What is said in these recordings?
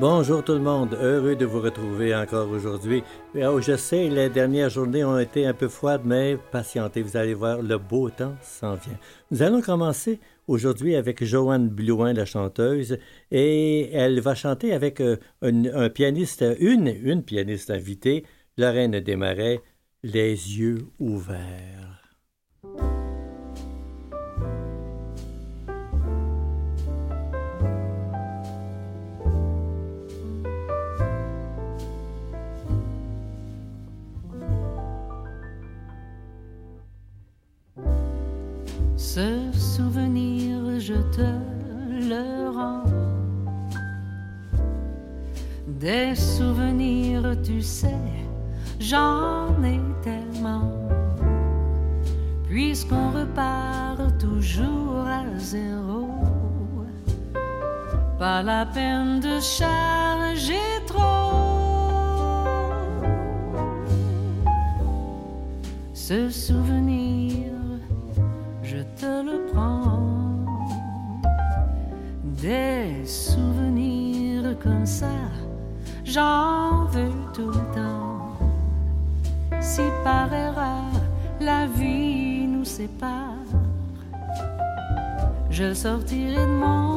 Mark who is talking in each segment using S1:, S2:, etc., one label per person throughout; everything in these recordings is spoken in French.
S1: Bonjour tout le monde, heureux de vous retrouver encore aujourd'hui. Oh, je sais, les dernières journées ont été un peu froides, mais patientez, vous allez voir, le beau temps s'en vient. Nous allons commencer aujourd'hui avec Joanne Blouin, la chanteuse, et elle va chanter avec euh, un, pianiste, une, une pianiste invitée, Lorraine Desmarais, Les yeux ouverts.
S2: Des souvenirs, tu sais, j'en ai tellement. Puisqu'on repart toujours à zéro, pas la peine de charger trop. Ce souvenir te le prends. Des souvenirs comme ça, j'en veux tout le temps. Si par erreur la vie nous sépare, je sortirai de mon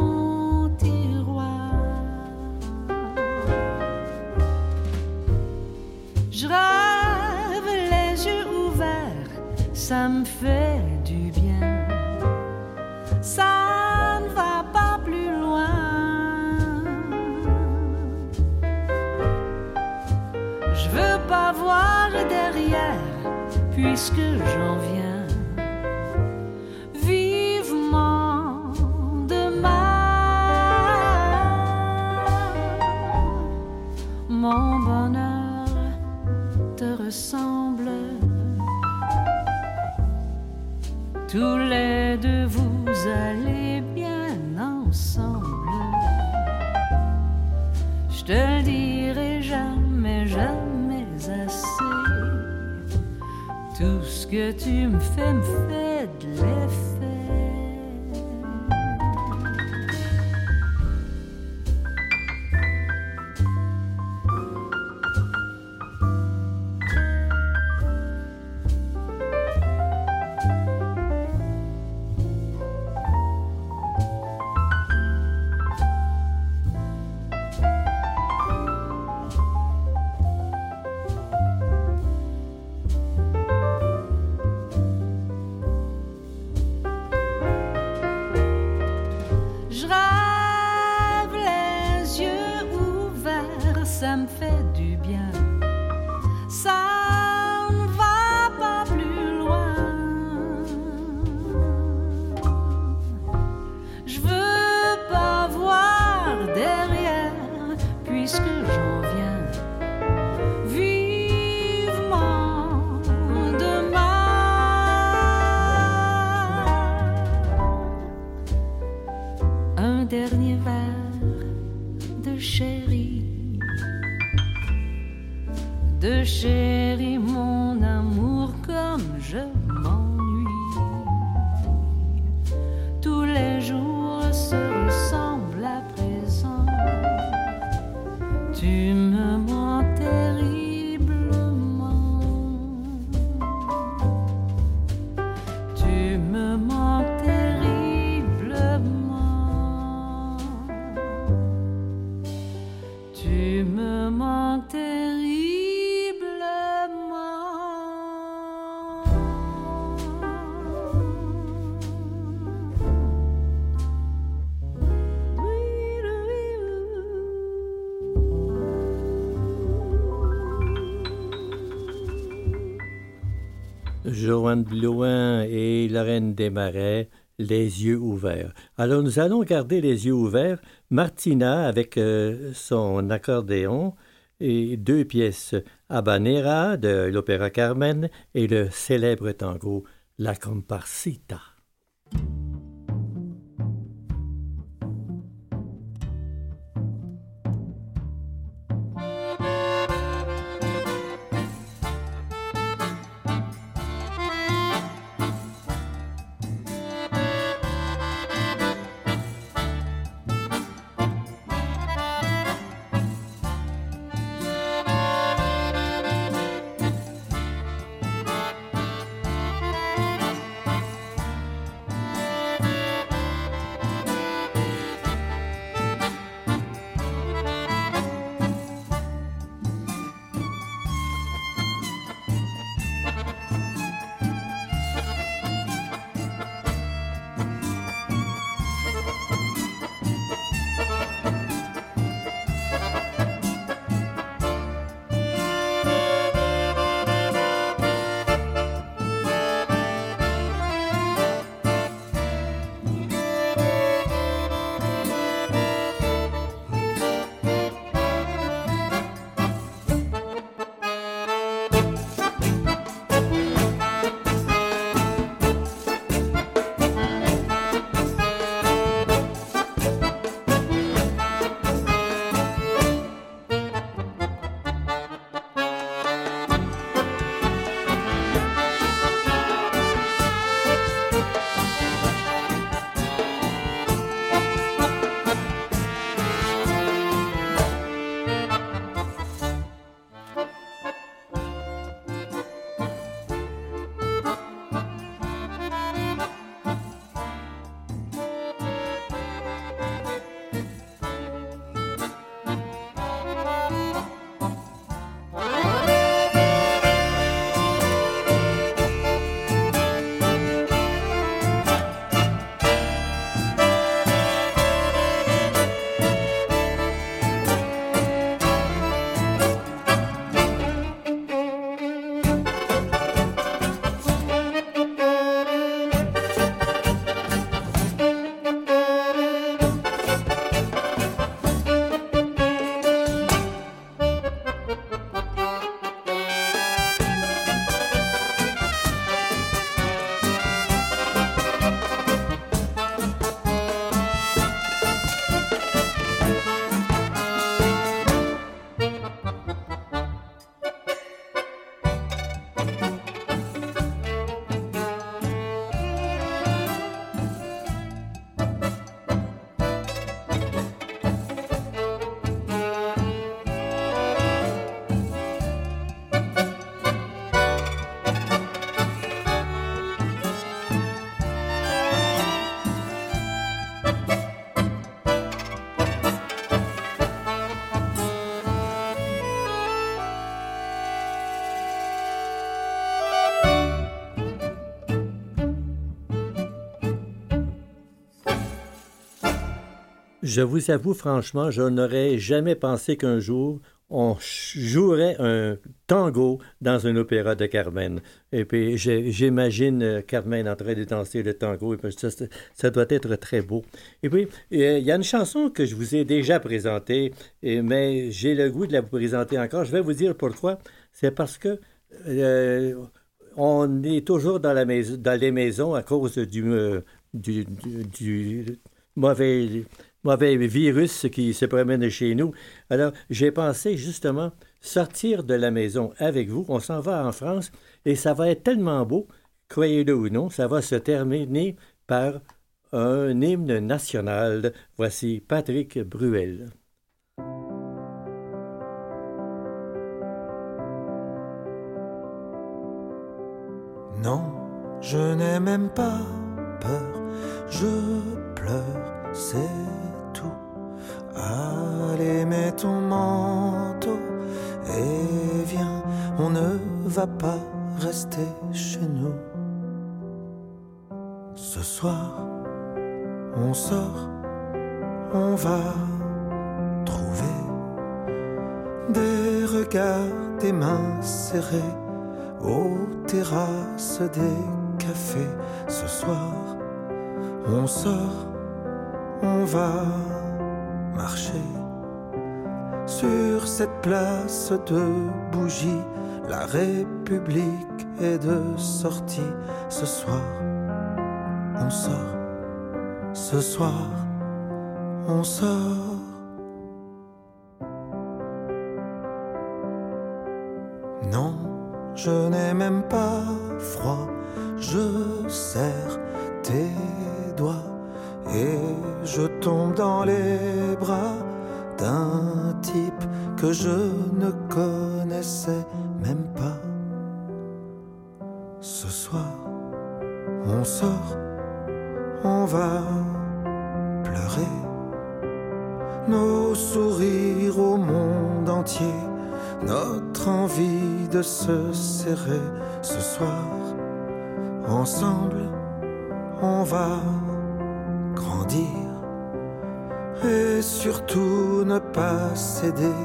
S2: puisque
S1: Joanne Blouin et Lorraine Desmarais, les yeux ouverts. Alors nous allons garder les yeux ouverts. Martina avec euh, son accordéon et deux pièces Habanera de l'opéra Carmen et le célèbre tango La Comparsita. Je vous avoue franchement, je n'aurais jamais pensé qu'un jour on jouerait un tango dans un opéra de Carmen. Et puis j'imagine euh, Carmen en train de danser le tango, et puis ça, doit être très beau. Et puis, euh, il y a une chanson que je vous ai déjà présentée, mais j'ai le goût de la vous présenter encore. Je vais vous dire pourquoi. C'est parce que euh, on est toujours dans, la maison, dans les maisons à cause du, du mauvais mauvais virus qui se promène chez nous. Alors, j'ai pensé justement sortir de la maison avec vous. On s'en va en France et ça va être tellement beau, croyez-le ou non, ça va se terminer par un hymne national. Voici Patrick Bruel.
S3: Non, je n'ai même pas peur, je pleure, c'est Allez, mets ton manteau et viens, on ne va pas rester chez nous. Ce soir, on sort, on va trouver des regards, des mains serrées aux terrasses des cafés. Ce soir, on sort, on va marcher sur cette place de bougies. La République et de sortie. Ce soir, on sort. Ce soir, on sort. Non, je n'ai même pas froid. Je serre tes doigts et je tombe dans les bras d'un type que je ne connaissais même pas. Ce soir, on sort, on va pleurer nos sourires au monde entier, notre envie de se serrer ce soir. Ensemble, on va grandir et surtout ne pas céder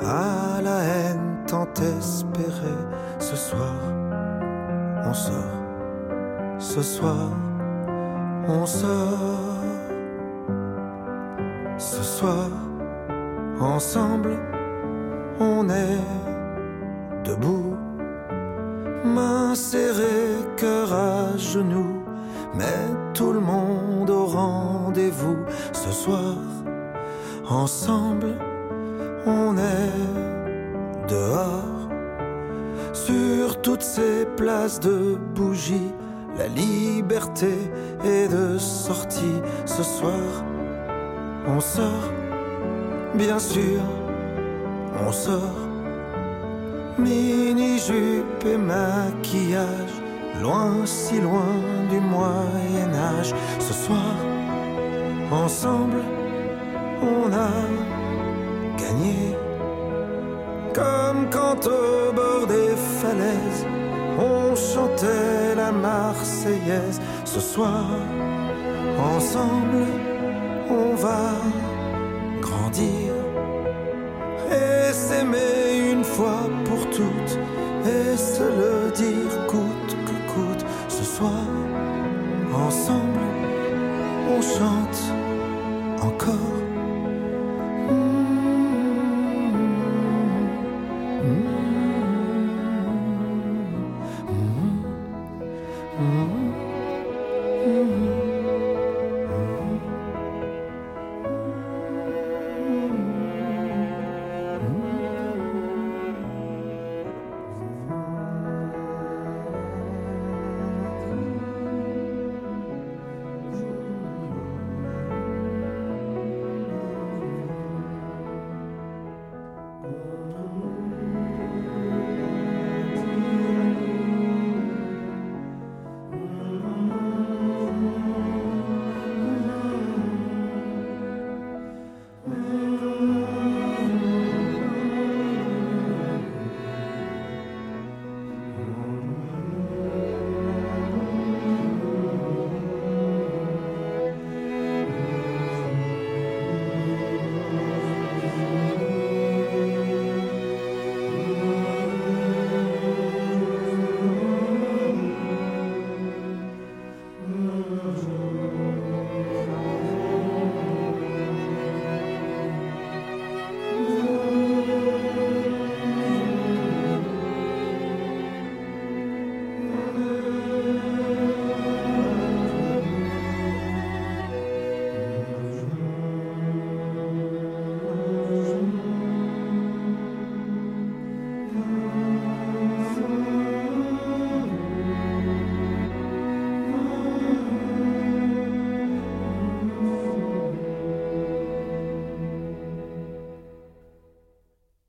S3: à la haine tant espérée. Ce soir, on sort, ce soir, on sort. Ce soir, ensemble, on est debout, main serrée, cœur à genoux, mais tout le monde au rendez-vous ce soir. Ensemble, on est dehors, sur toutes ces places de bougies, la liberté est de sortie ce soir. On sort, bien sûr, on sort. Mini-jupe et maquillage, loin, si loin du Moyen-Âge. Ce soir, ensemble, on a gagné. Comme quand au bord des falaises, on chantait la Marseillaise. Ce soir, ensemble, on va grandir et s'aimer une fois pour toutes et se le dire coûte que coûte. Ce soir, ensemble, on chante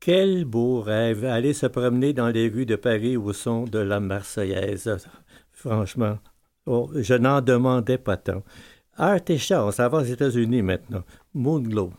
S1: Quel beau rêve, aller se promener dans les rues de Paris au son de la Marseillaise. Franchement, oh, je n'en demandais pas tant. Art et on aux États-Unis maintenant. Moonglow.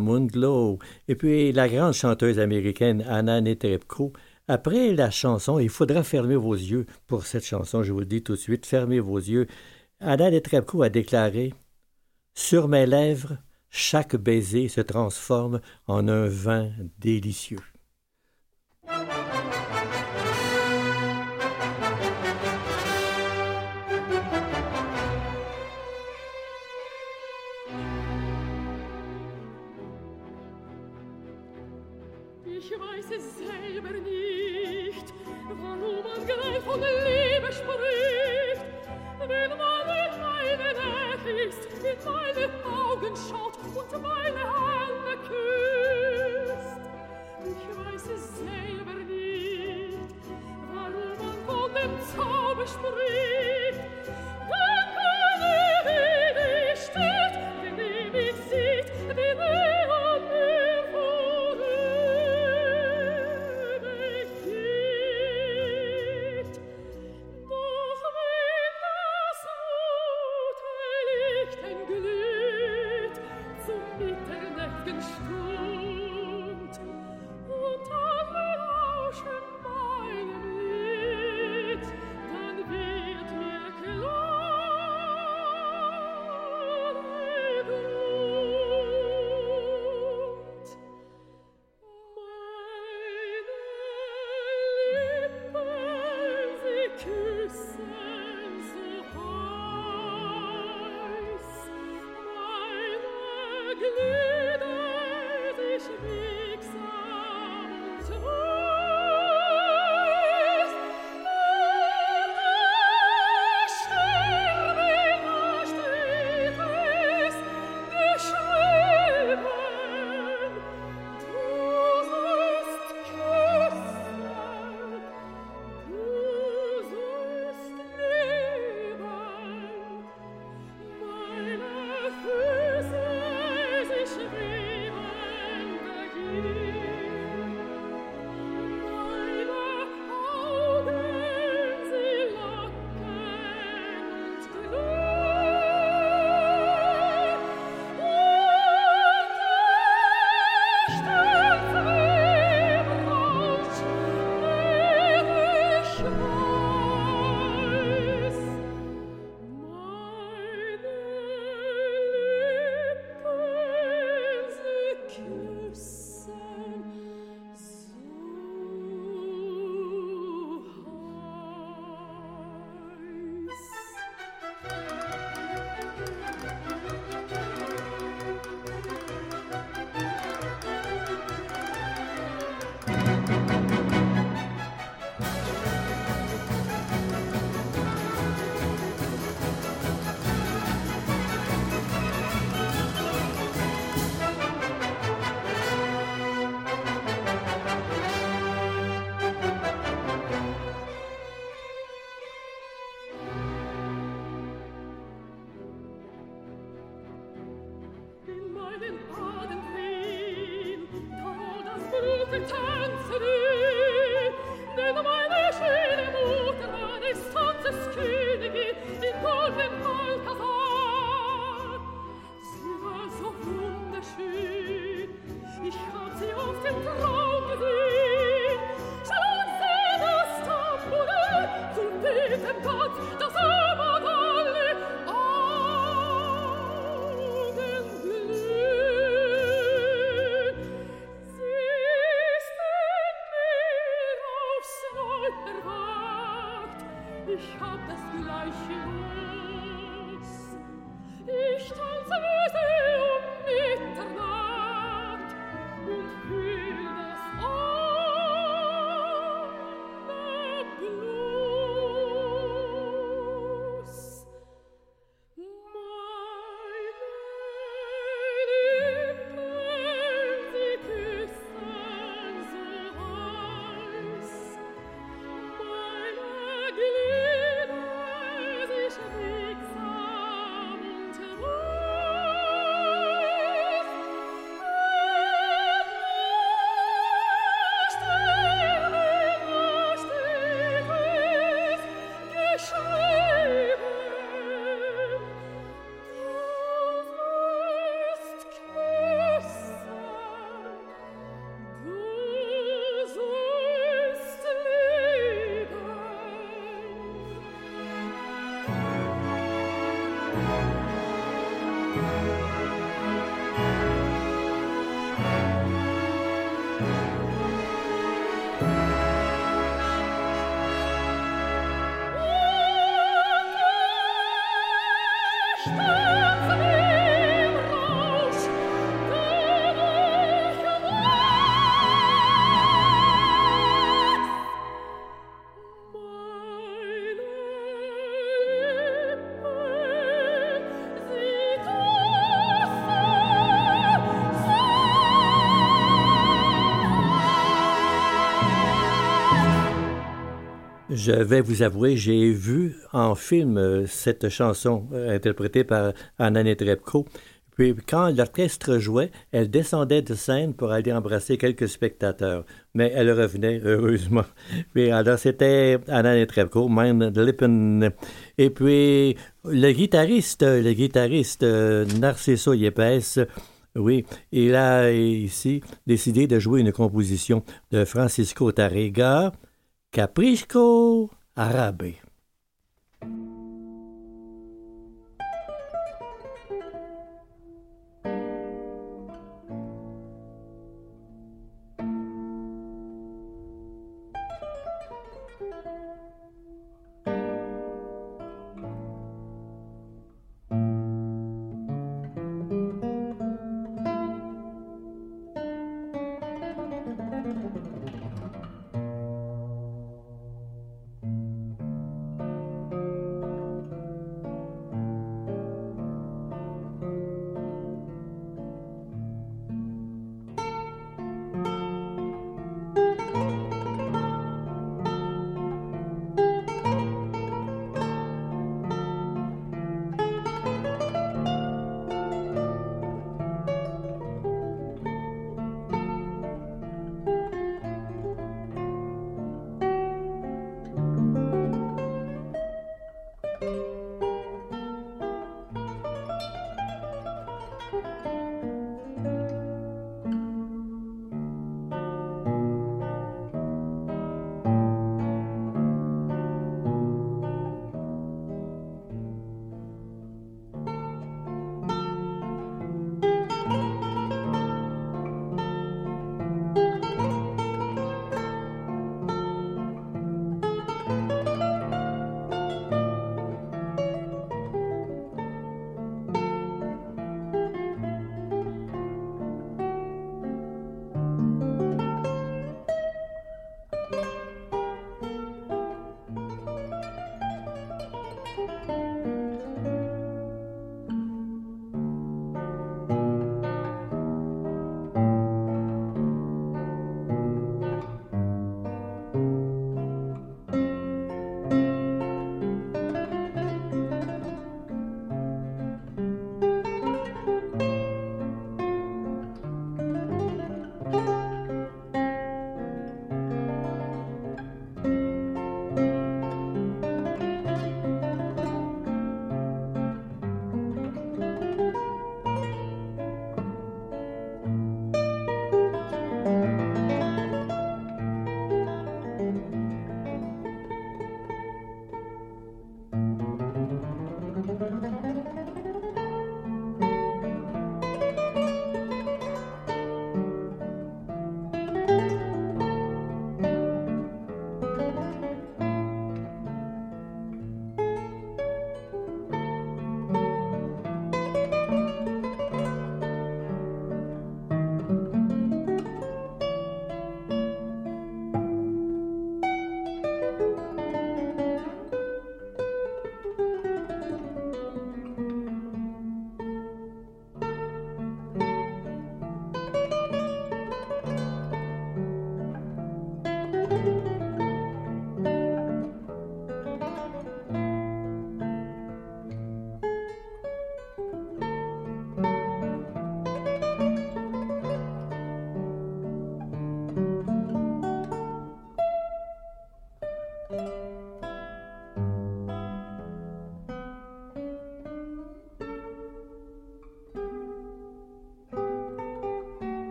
S4: Moonglow, et puis la grande chanteuse américaine Anna Netrebko. Après la chanson, il faudra fermer vos yeux. Pour cette chanson, je vous le dis tout de suite, fermez vos yeux. Anna Netrebko a déclaré Sur mes lèvres, chaque baiser se transforme en un vin délicieux. ich weiß es selber nicht.
S1: Je vais vous avouer, j'ai vu en film euh, cette chanson euh, interprétée par Anna Netrebko. Puis quand l'orchestre jouait, elle descendait de scène pour aller embrasser quelques spectateurs. Mais elle revenait, heureusement. Puis alors c'était Anna Netrebko, Mein Lippen. Et puis le guitariste, le guitariste euh, Narciso Yepes, oui, il a ici décidé de jouer une composition de Francisco Tarrega, Capriccio Arabe.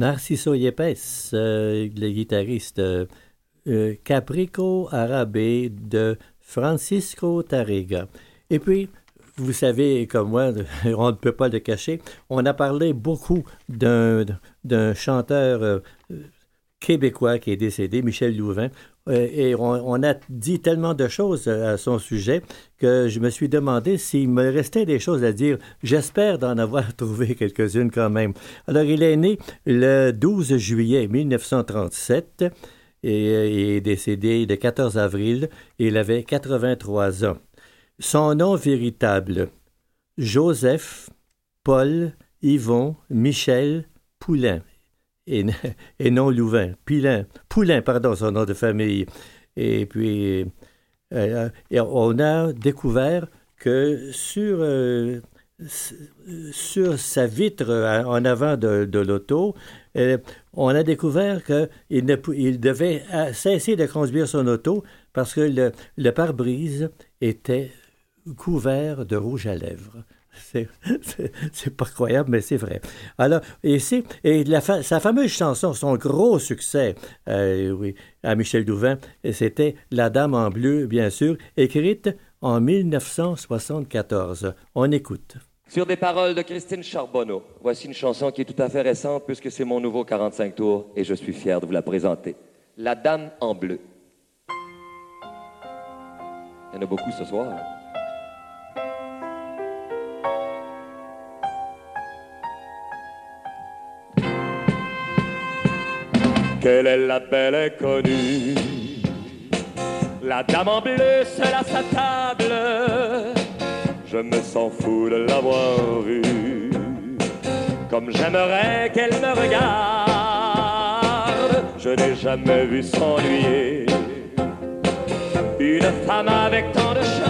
S1: Narciso Yepes, euh, le guitariste euh, euh, Caprico Arabe de Francisco Tarrega. Et puis, vous savez, comme moi, on ne peut pas le cacher, on a parlé beaucoup d'un chanteur québécois qui est décédé, Michel Louvain. Et on, a dit tellement de choses à son sujet que je me suis demandé s'il me restait des choses à dire. J'espère d'en avoir trouvé quelques-unes quand même. Alors, il est né le 12 juillet 1937 et est décédé le 14 avril. Il avait 83 ans. Son nom véritable, Joseph Paul Yvon Michel Poulain et, non Louvain. Poulain, pardon, son nom de famille. Et puis, euh, on a découvert que sur, euh, sur sa vitre en avant de, l'auto, euh, on a découvert qu'il il devait cesser de conduire son auto parce que le, le pare-brise était couvert de rouge à lèvres. C'est pas croyable, mais c'est vrai. Alors, ici, et sa fameuse chanson, son gros succès, euh, oui, à Michel Douvin, c'était La Dame en bleu, bien sûr, écrite en 1974. On écoute.
S5: Sur des paroles de Christine Charbonneau, voici une chanson qui est tout à fait récente puisque c'est mon nouveau 45 tours et je suis fier de vous la présenter. La Dame en bleu. Il y en a beaucoup ce soir. Quelle est la belle connue. La dame en bleu seule à sa table. Je me sens fou de l'avoir vue. Comme j'aimerais qu'elle me regarde. Je n'ai jamais vu s'ennuyer. Une femme avec tant de charme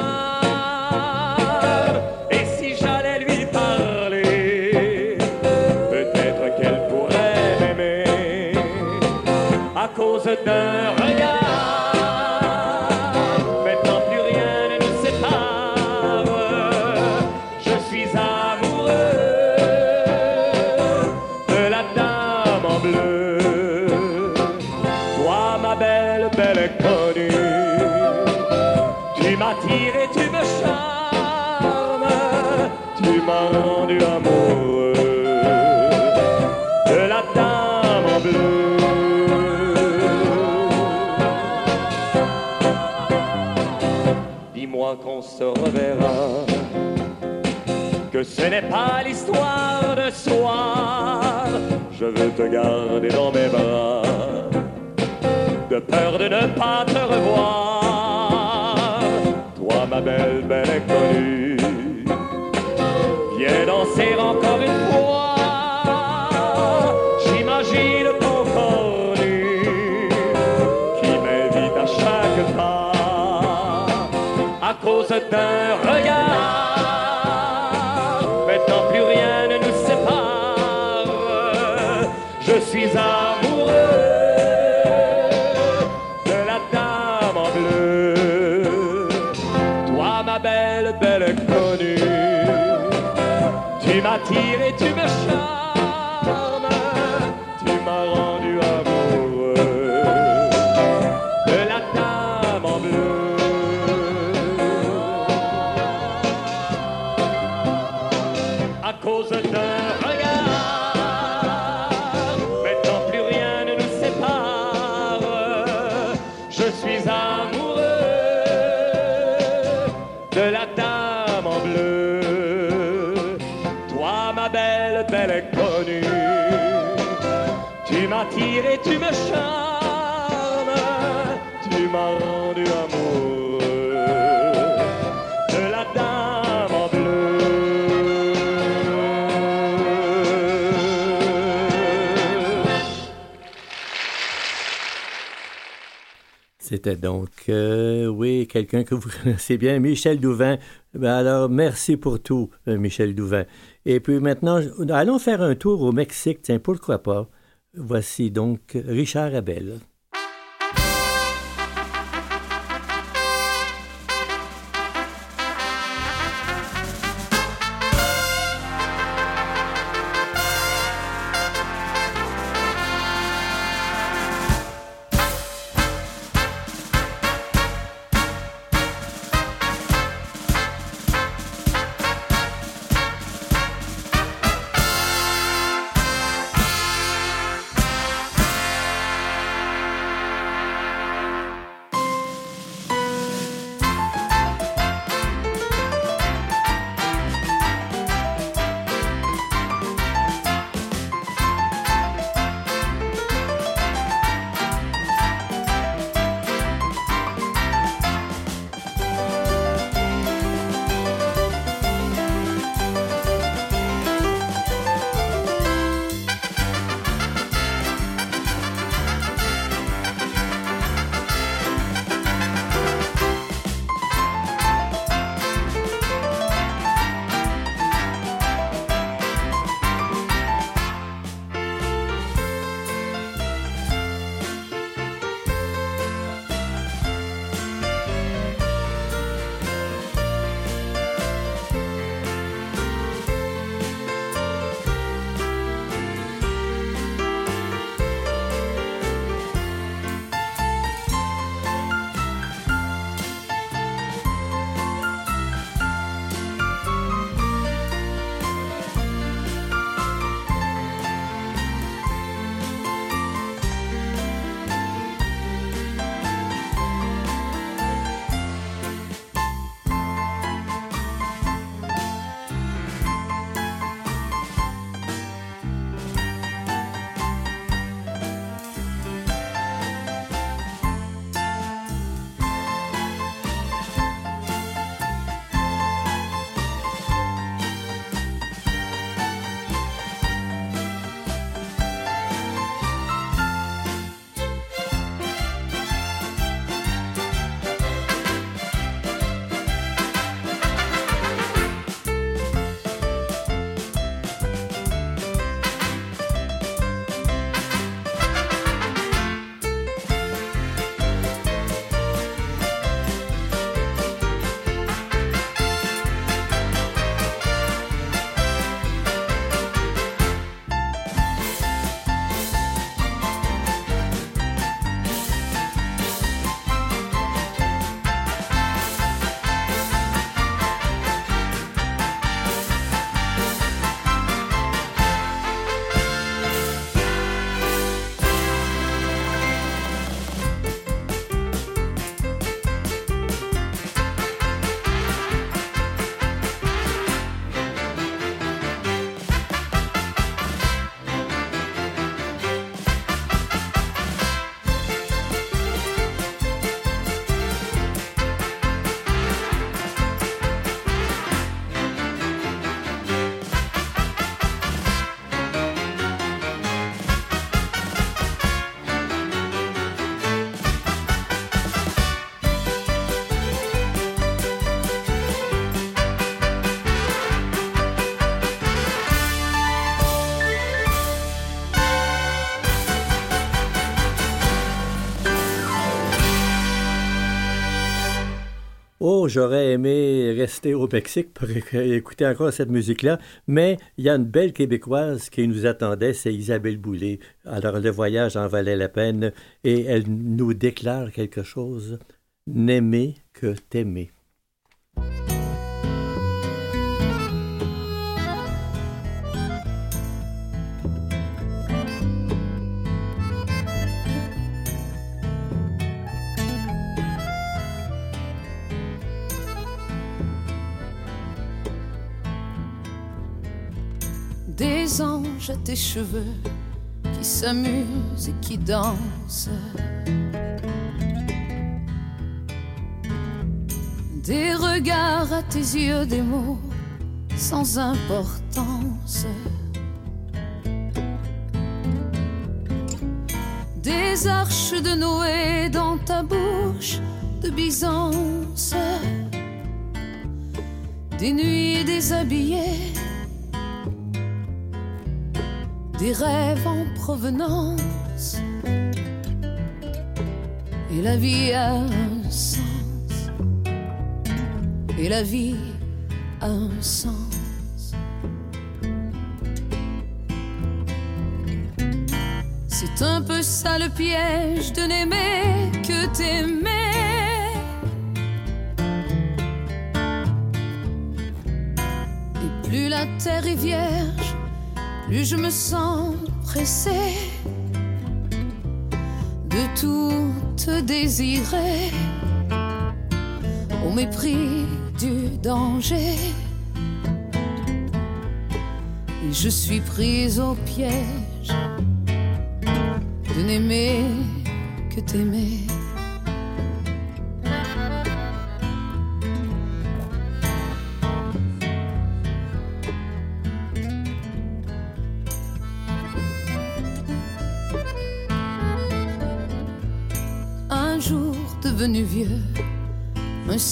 S5: cause Ce n'est pas l'histoire de soir, je veux te garder dans mes bras, de peur de ne pas te revoir. Toi, ma belle, belle inconnue, viens danser encore une fois. J'imagine ton corps nu qui m'invite à chaque pas cause d'un regard. M'attires et tu me.
S1: C'était donc, euh, oui, quelqu'un que vous connaissez bien, Michel Douvin. Ben alors, merci pour tout, euh, Michel Douvin. Et puis maintenant, allons faire un tour au Mexique, tiens, pourquoi pas? Voici donc Richard Abel. Oh, j'aurais aimé rester au Mexique pour écouter encore cette musique-là, mais il y a une belle Québécoise qui nous attendait, c'est Isabelle Boulay. Alors le voyage en valait la peine et elle nous déclare quelque chose. N'aimer que t'aimer.
S6: Des anges à tes cheveux qui s'amusent et qui dansent. Des regards à tes yeux, des mots sans importance. Des arches de Noé dans ta bouche de Byzance. Des nuits déshabillées des rêves en provenance. Et la vie a un sens. Et la vie a un sens. C'est un peu ça le piège de n'aimer que t'aimer. Et plus la terre est vierge, plus je me sens pressée de tout te désirer au mépris du danger. Et je suis prise au piège de n'aimer que t'aimer.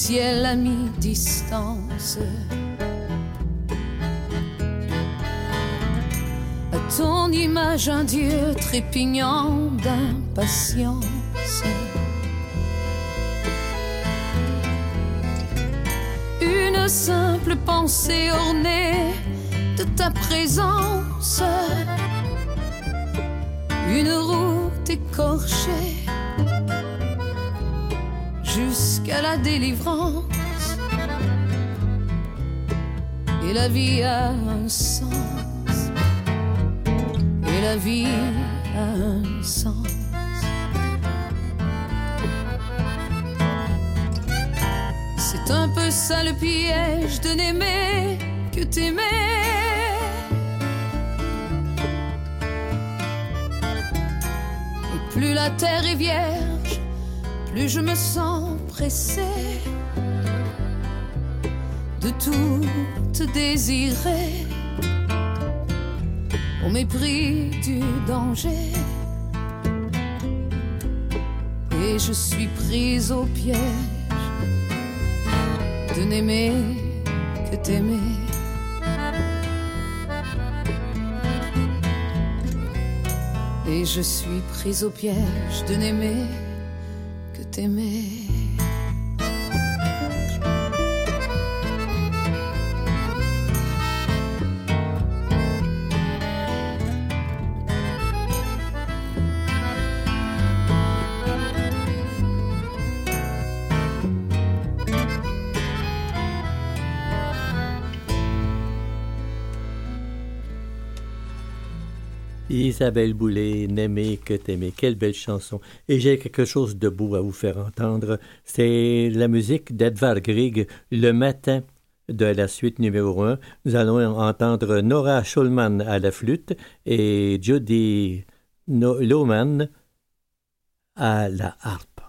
S6: Ciel à mi-distance. À ton image, un Dieu trépignant d'impatience. Une simple pensée ornée de ta présence. Une route écorchée jusqu'à la délivrance. Et la vie a un sens. Et la vie a un sens. C'est un peu ça le piège de n'aimer que t'aimer. Plus la terre est vierge, plus je me sens pressée de tout te désirer au mépris du danger. Et je suis prise au piège de n'aimer que t'aimer. Et je suis prise au piège de n'aimer que
S1: Isabelle Boulay, N'aimer que t'aimer. Quelle belle chanson. Et j'ai quelque chose de beau à vous faire entendre. C'est la musique d'Edvard Grieg, Le matin de la suite numéro 1. Nous allons entendre Nora Schulman à la flûte et Judy Lohman à la harpe.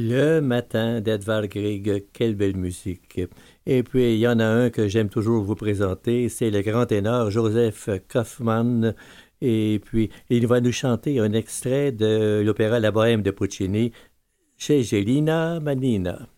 S4: Le matin d'Edvard Grieg, quelle belle musique. Et puis, il y en a un que j'aime toujours vous présenter, c'est le grand ténor Joseph Kaufmann. Et puis, il va nous chanter un extrait de l'opéra La Bohème de Puccini chez Gelina Manina.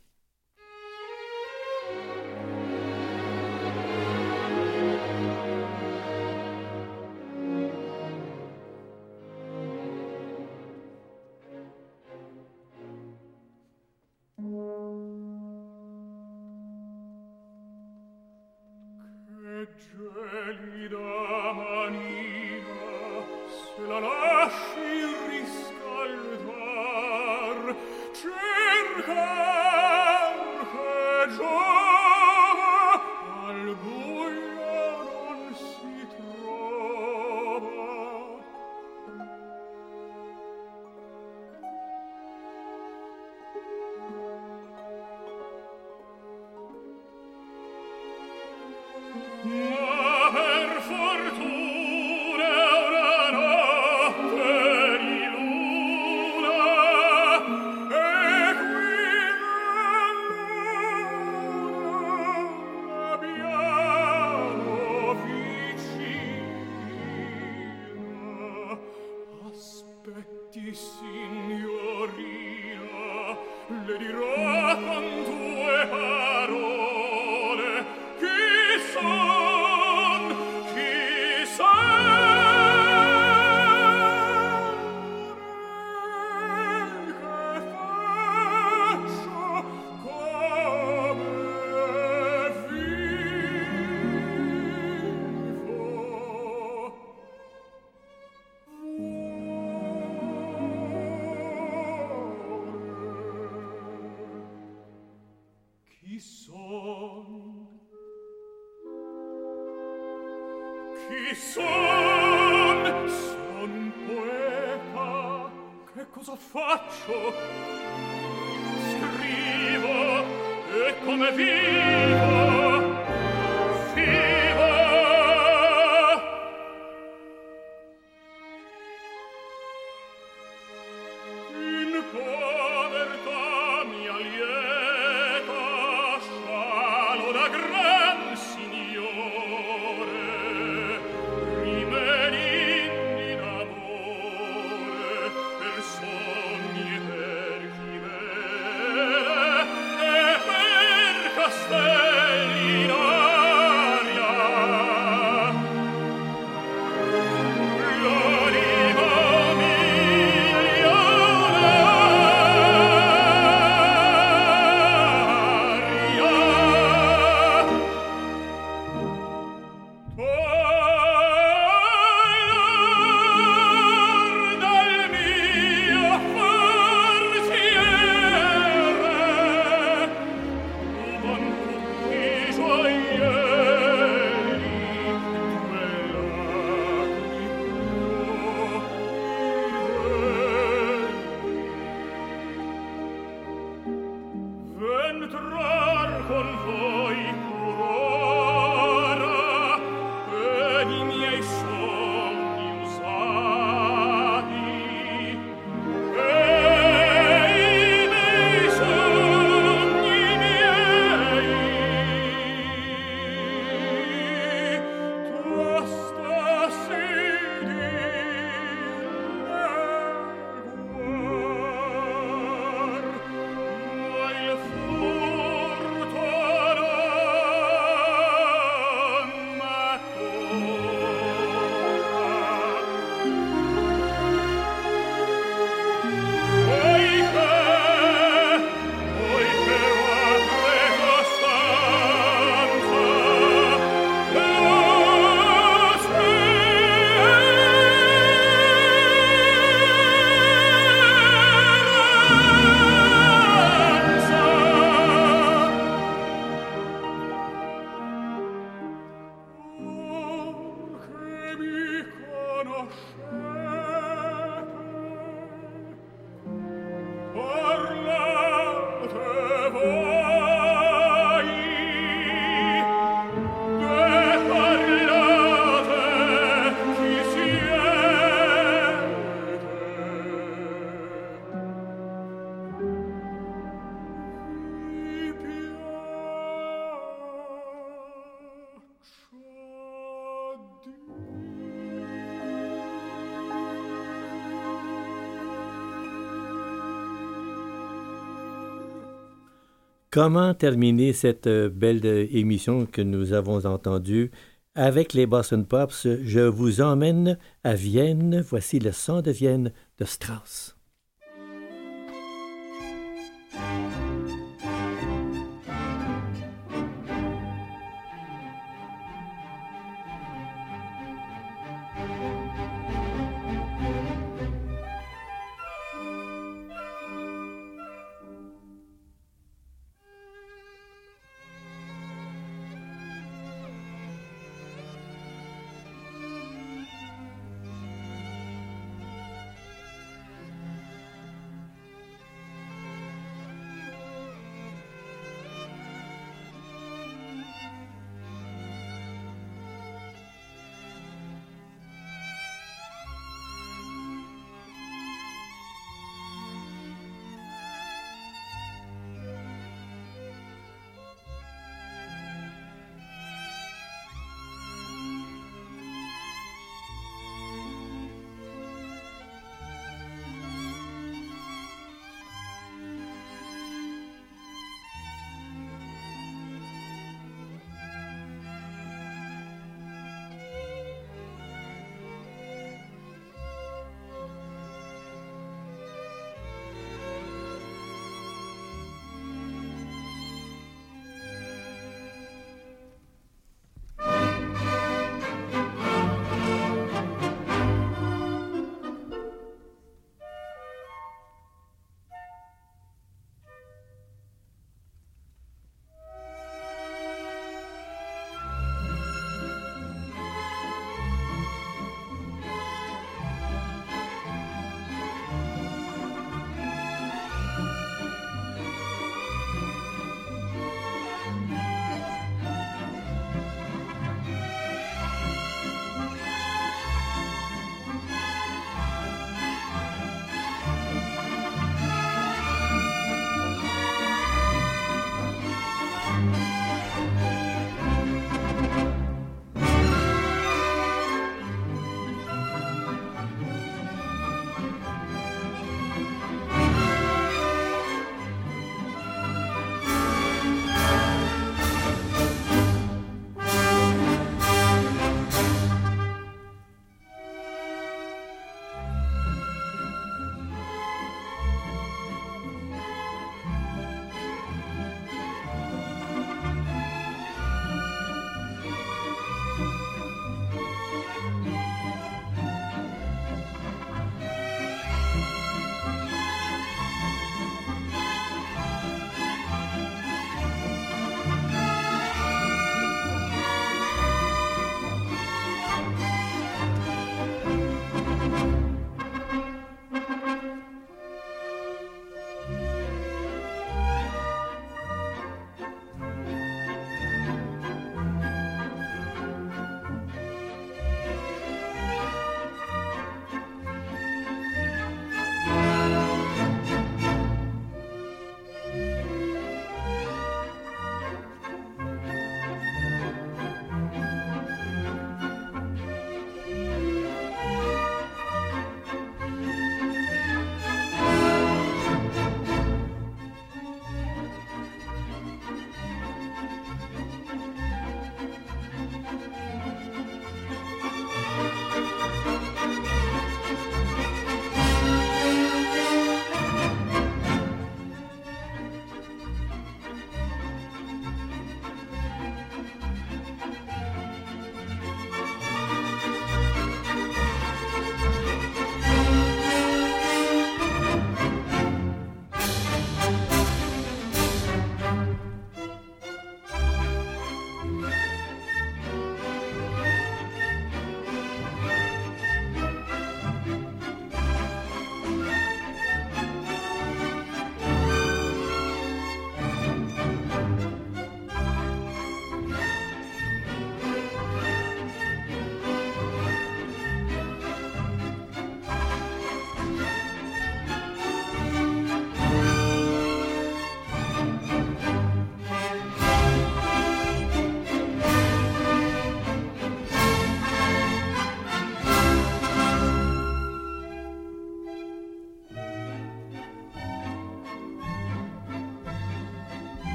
S7: entrar con voi.
S1: Comment terminer cette euh, belle euh, émission que nous avons entendue avec les Boston Pops? Je vous emmène à Vienne. Voici le son de Vienne de Strauss.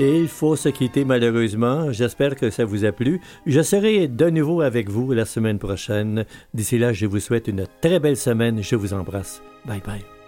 S1: Et il faut se quitter malheureusement. J'espère que ça vous a plu. Je serai de nouveau avec vous la semaine prochaine. D'ici là, je vous souhaite une très belle semaine. Je vous embrasse. Bye bye.